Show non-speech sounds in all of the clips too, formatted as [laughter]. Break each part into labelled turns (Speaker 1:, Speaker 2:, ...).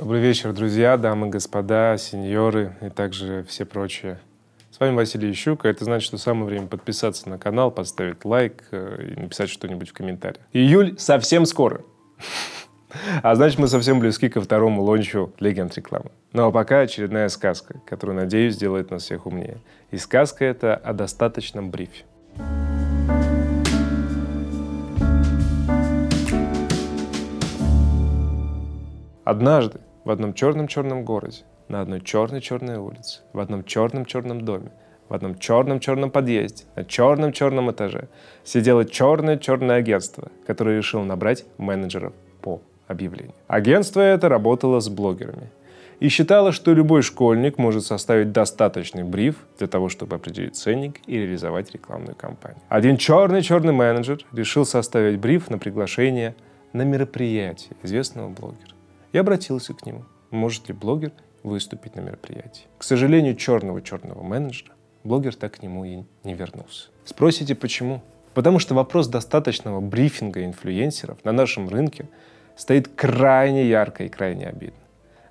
Speaker 1: Добрый вечер, друзья, дамы, господа, сеньоры и также все прочие. С вами Василий Ищук, это значит, что самое время подписаться на канал, поставить лайк э, и написать что-нибудь в комментариях. Июль совсем скоро. [laughs] А значит, мы совсем близки ко второму лончу легенд рекламы. Ну а пока очередная сказка, которая, надеюсь, сделает нас всех умнее. И сказка эта о достаточном брифе. Однажды в одном черном-черном городе, на одной черной-черной улице, в одном черном-черном доме, в одном черном-черном подъезде, на черном-черном этаже сидело черное-черное агентство, которое решило набрать менеджеров по объявлению. Агентство это работало с блогерами и считало, что любой школьник может составить достаточный бриф для того, чтобы определить ценник и реализовать рекламную кампанию. Один черный-черный менеджер решил составить бриф на приглашение на мероприятие известного блогера. Я обратился к нему, может ли блогер выступить на мероприятии. К сожалению, черного-черного менеджера блогер так к нему и не вернулся. Спросите, почему? Потому что вопрос достаточного брифинга инфлюенсеров на нашем рынке стоит крайне ярко и крайне обидно.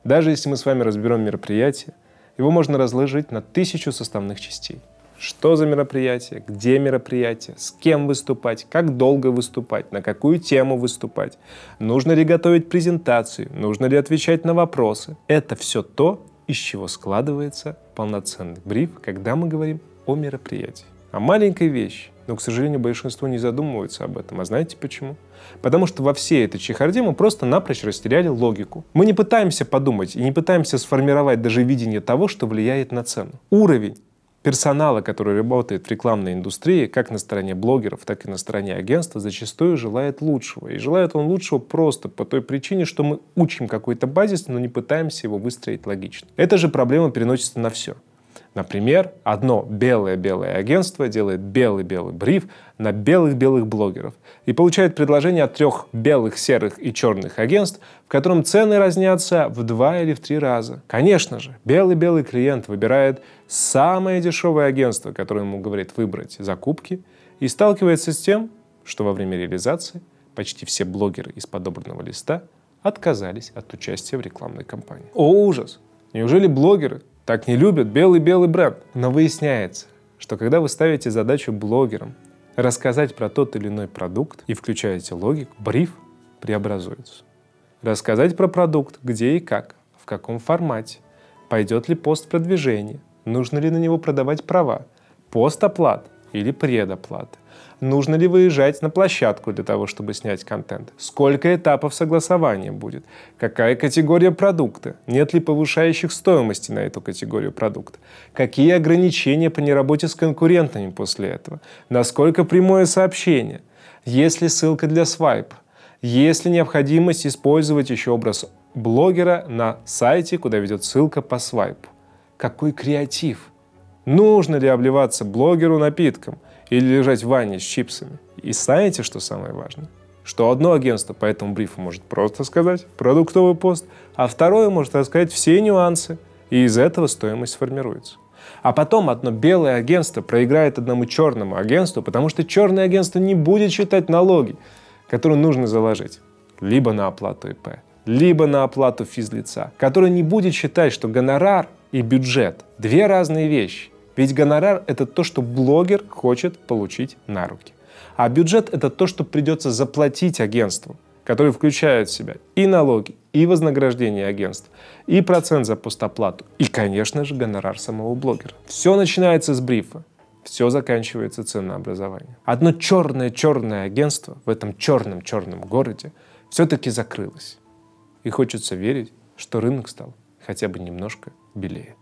Speaker 1: Даже если мы с вами разберем мероприятие, его можно разложить на тысячу составных частей. Что за мероприятие, где мероприятие, с кем выступать, как долго выступать, на какую тему выступать, нужно ли готовить презентацию, нужно ли отвечать на вопросы. Это все то, из чего складывается полноценный бриф, когда мы говорим о мероприятии. А маленькой вещи, но, к сожалению, большинство не задумываются об этом. А знаете почему? Потому что во всей этой чехарде мы просто напрочь растеряли логику. Мы не пытаемся подумать и не пытаемся сформировать даже видение того, что влияет на цену. Уровень персонала, который работает в рекламной индустрии, как на стороне блогеров, так и на стороне агентства, зачастую желает лучшего. И желает он лучшего просто по той причине, что мы учим какой-то базис, но не пытаемся его выстроить логично. Эта же проблема переносится на все. Например, одно белое-белое агентство делает белый-белый бриф на белых-белых блогеров и получает предложение от трех белых, серых и черных агентств, в котором цены разнятся в два или в три раза. Конечно же, белый-белый клиент выбирает самое дешевое агентство, которое ему говорит выбрать закупки, и сталкивается с тем, что во время реализации почти все блогеры из подобранного листа отказались от участия в рекламной кампании. О, ужас! Неужели блогеры так не любят белый-белый бренд. Но выясняется, что когда вы ставите задачу блогерам рассказать про тот или иной продукт и включаете логику, бриф преобразуется. Рассказать про продукт, где и как, в каком формате, пойдет ли пост продвижения, нужно ли на него продавать права, пост оплат или предоплаты, Нужно ли выезжать на площадку для того, чтобы снять контент? Сколько этапов согласования будет? Какая категория продукта? Нет ли повышающих стоимости на эту категорию продукта? Какие ограничения по неработе с конкурентами после этого? Насколько прямое сообщение? Есть ли ссылка для свайпа? Есть ли необходимость использовать еще образ блогера на сайте, куда ведет ссылка по свайпу? Какой креатив? Нужно ли обливаться блогеру напитком? или лежать в ванне с чипсами. И знаете, что самое важное? Что одно агентство по этому брифу может просто сказать продуктовый пост, а второе может рассказать все нюансы, и из этого стоимость формируется. А потом одно белое агентство проиграет одному черному агентству, потому что черное агентство не будет считать налоги, которые нужно заложить либо на оплату ИП, либо на оплату физлица, которое не будет считать, что гонорар и бюджет – две разные вещи. Ведь гонорар – это то, что блогер хочет получить на руки. А бюджет – это то, что придется заплатить агентству, которое включает в себя и налоги, и вознаграждение агентств, и процент за постоплату, и, конечно же, гонорар самого блогера. Все начинается с брифа, все заканчивается ценообразованием. Одно черное-черное агентство в этом черном-черном городе все-таки закрылось. И хочется верить, что рынок стал хотя бы немножко белее.